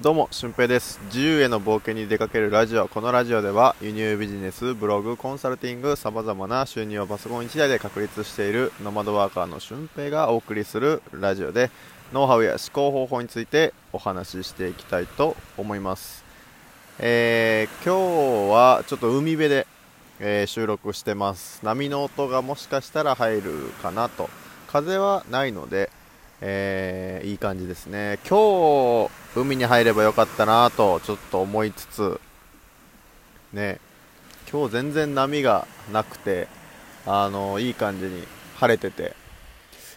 どうも、俊平です。自由への冒険に出かけるラジオ。このラジオでは、輸入ビジネス、ブログ、コンサルティング、様々な収入をパソコン1台で確立しているノマドワーカーの俊平がお送りするラジオで、ノウハウや思考方法についてお話ししていきたいと思います。えー、今日はちょっと海辺で、えー、収録してます。波の音がもしかしたら入るかなと。風はないので、えー、いい感じですね。今日、海に入ればよかったなと、ちょっと思いつつ、ね、今日全然波がなくて、あの、いい感じに晴れてて、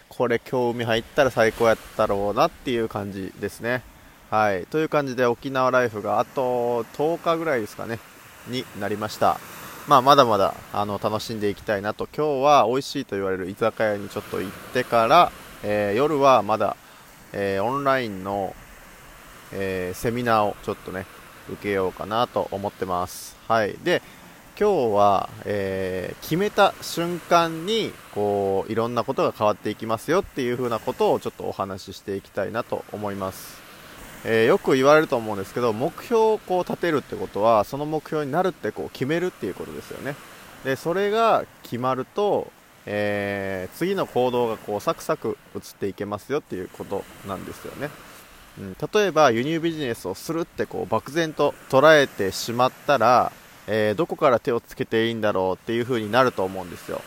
これ今日海入ったら最高やったろうなっていう感じですね。はい。という感じで沖縄ライフがあと10日ぐらいですかね、になりました。まあ、まだまだあの楽しんでいきたいなと、今日は美味しいと言われる居酒屋にちょっと行ってから、えー、夜はまだ、えー、オンラインの、えー、セミナーをちょっとね受けようかなと思ってます。はい。で今日は、え決めた瞬間にこういろんなことが変わっていきますよっていう風なことをちょっとお話ししていきたいなと思います。え、よく言われると思うんですけど目標をこう立てるってことはその目標になるってこう決めるっていうことですよね。でそれが決まるとえー、次の行動がこうサクサク移っていけますよっていうことなんですよね、うん、例えば輸入ビジネスをするってこう漠然と捉えてしまったら、えー、どこから手をつけていいんだろうっていう風になると思うんですよ。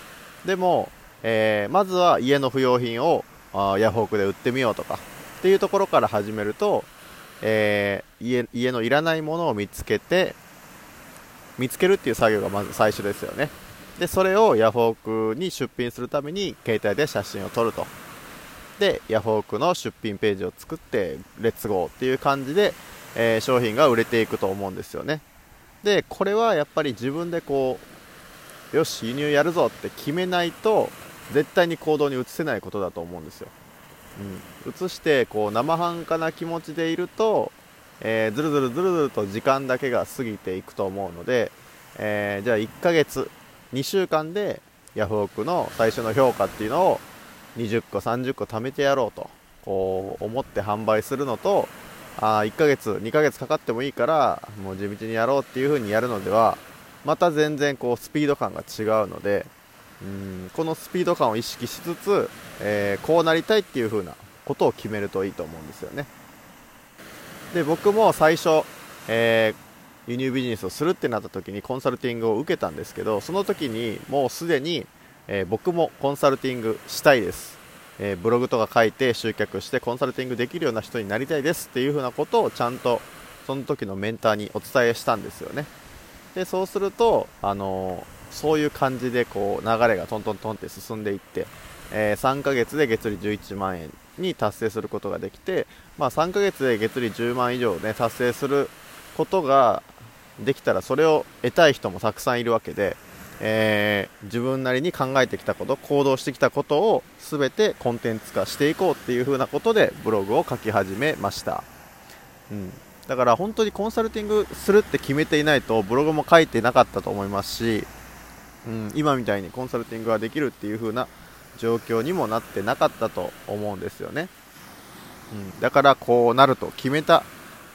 でも、えー、まずは家の不要品をあヤフオクで売ってみようとかっていうところから始めると、え家家のいらないものを見つけて見つけるっていう作業がまず最初ですよね。でそれをヤフオクに出品するために携帯で写真を撮ると。でヤフオクの出品ページを作ってレッツゴーっていう感じで、えー、商品が売れていくと思うんですよね。でこれはやっぱり自分でこうよし輸入やるぞって決めないと絶対に行動に移せないことだと思うんですよ、うん、移してこう生半可な気持ちでいると、えー、ずるずるずるずると時間だけが過ぎていくと思うので、えー、じゃあ1ヶ月2週間でヤフオクの最初の評価っていうのを20個30個貯めてやろうとこう思って販売するのとあ1ヶ月2ヶ月かかってもいいからもう地道にやろうっていう風にやるのではまた全然こうスピード感が違うのでうんこのスピード感を意識しつつ、えー、こうなりたいっていう風なことを決めるといいと思うんですよね。で僕も最初、えー輸入ビジネスをするってなった時にコンサルティングを受けたんですけどその時にもうすでに、えー、僕もコンサルティングしたいです、えー、ブログとか書いて集客してコンサルティングできるような人になりたいです。っていう風なことをちゃんとその時のメンターにお伝えしたんですよね。でそうすると、あのー、そういう感じでこう流れがトントントンって進んでいって、え3ヶ月で月利11万円に達成することができて、まあ、3ヶ月で月利10万以上、ね、達成することができたらそれを得たい人もたくさんいるわけで、えー、自分なりに考えてきたこと行動してきたことを全てコンテンツ化していこうっていう風なことでブログを書き始めました、うん、だから本当にコンサルティングするって決めていないとブログも書いてなかったと思いますし、うん、今みたいにコンサルティングができるっていう風な状況にもなってなかったと思うんですよね、うん、だからこうなると決めた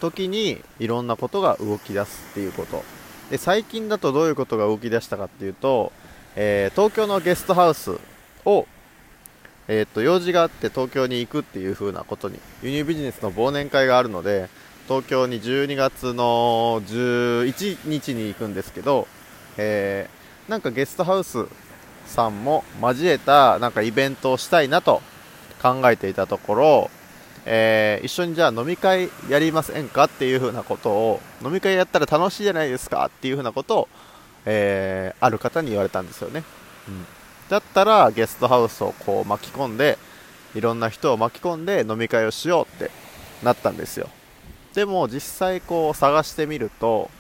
時にいろんなことが動き出すっていうこと。で最近だとどういうことが動き出したかっていうと、えー、東京のゲストハウスを、えー、と用事があって東京に行くっていう風なことに輸入ビジネスの忘年会があるので東京に12月の11日に行くんですけど、えー、なんかゲストハウスさんも交えたなんかイベントをしたいなと考えていたところえー、一緒にじゃあ飲み会やりませんかっていう風なことを飲み会やったら楽しいじゃないですかっていう風なことを、えー、ある方に言われたんですよね、うん、だったらゲストハウスをこう巻き込んでいろんな人を巻き込んで飲み会をしようってなったんですよ。でも実際こう探してみると、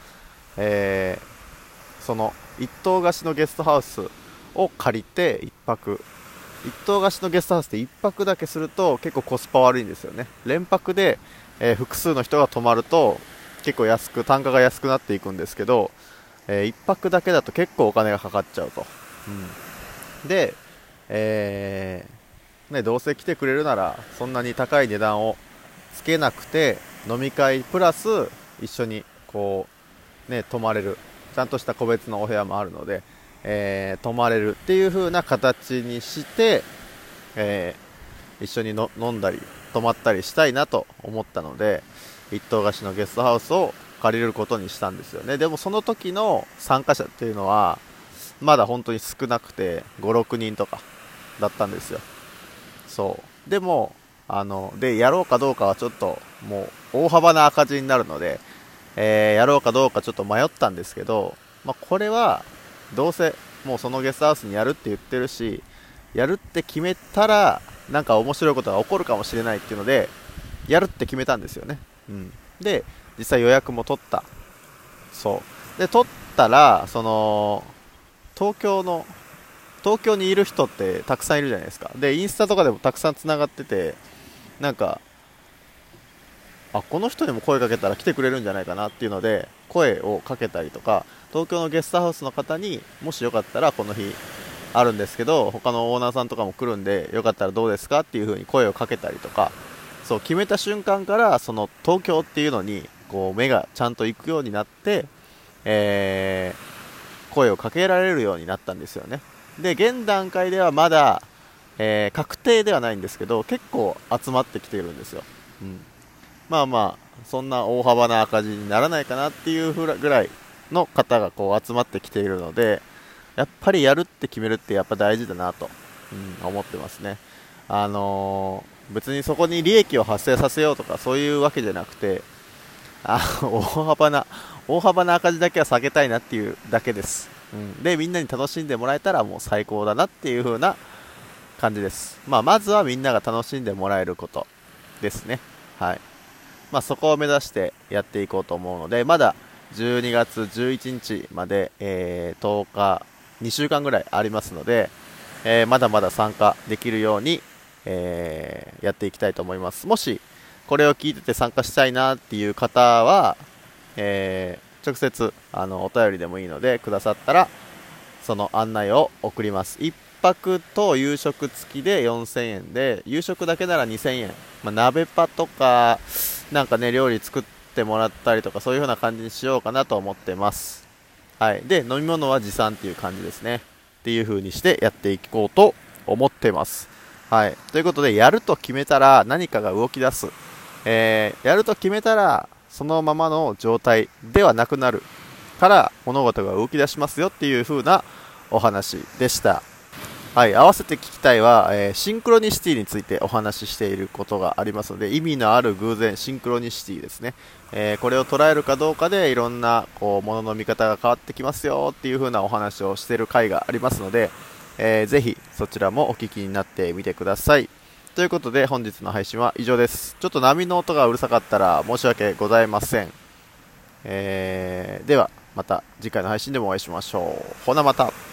えー、その一棟貸しのゲストハウスを借りて1泊一棟貸しのゲストハウスで1泊だけすると結構コスパ悪いんですよね。連泊で、えー、複数の人が泊まると結構安く単価が安くなっていくんですけど、えー、1泊だけだと結構お金がかかっちゃうと、うん、で、えー、ね、どうせ来てくれるならそんなに高い値段をつけなくて、飲み会プラス一緒にこうね泊まれる。ちゃんとした個別のお部屋もあるので、えー、泊まれるっていう風な形にして、えー、一緒に飲んだり泊まったりしたいなと思ったので一棟貸しのゲストハウスを借りることにしたんですよね。でもその時の参加者っていうのはまだ本当に少なくて56人とかだったんですよ。そう。でもあのでやろうかどうかはちょっともう大幅な赤字になるので、えー、やろうかどうかちょっと迷ったんですけど、まあ、これはどうせもうそのゲストハウスにやるって言ってるしやるって決めたらなんか面白いことが起こるかもしれないっていうのでやるって決めたんですよね、うん、で実際予約も取った。そう。で取ったらその東京の東京にいる人ってたくさんいるじゃないですか。でインスタとかでもたくさんつながっててなんかあこの人にも声かけたら来てくれるんじゃないかなっていうので声をかけたりとか東京のゲストハウスの方にもしよかったらこの日あるんですけど他のオーナーさんとかも来るんでよかったらどうですかっていう風に声をかけたりとかそう決めた瞬間からその東京っていうのにこう目がちゃんと行くようになって、えー、声をかけられるようになったんですよね。で現段階ではまだ、えー、確定ではないんですけど結構集まってきているんですよ、うん、まあまあそんな大幅な赤字にならないかなっていうぐらいの方がこう集まってきているのでやっぱりやるって決めるってやっぱ大事だなと、うん、思ってますね。あのー、別にそこに利益を発生させようとかそういうわけじゃなくてあ大幅な大幅な赤字だけは下げたいなっていうだけです、うん、でみんなに楽しんでもらえたらもう最高だなっていう風な感じです、まあ、まずはみんなが楽しんでもらえることですね。はい。まあ、そこを目指してやっていこうと思うのでまだ12月11日まで、えー、10日2週間ぐらいありますので、えー、まだまだ参加できるように、えー、やっていきたいと思います。もしこれを聞いてて参加したいなっていう方は、えー、直接あのお便りでもいいのでくださったらその案内を送ります。泊と夕食付きで4000円で夕食だけなら2000円、まあ、鍋パとかなんかね料理作ってもらったりとかそういう風な感じにしようかなと思ってます。はい、で飲み物は持参っていう感じですね。っていう風にしてやっていこうと思ってます。はい。ということでやると決めたら何かが動き出す、えー、やると決めたらそのままの状態ではなくなるから物事が動き出しますよっていう風なお話でした。はい、合わせて聞きたいは、えー、シンクロニシティについてお話ししていることがありますので意味のある偶然シンクロニシティですね、えー、これを捉えるかどうかでいろんなこうものの見方が変わってきますよっていう風なお話をしている回がありますので、えー、ぜひそちらもお聞きになってみてください。ということで本日の配信は以上です。ちょっと波の音がうるさかったら申し訳ございません、えー、ではまた次回の配信でもお会いしましょう。ほなまた。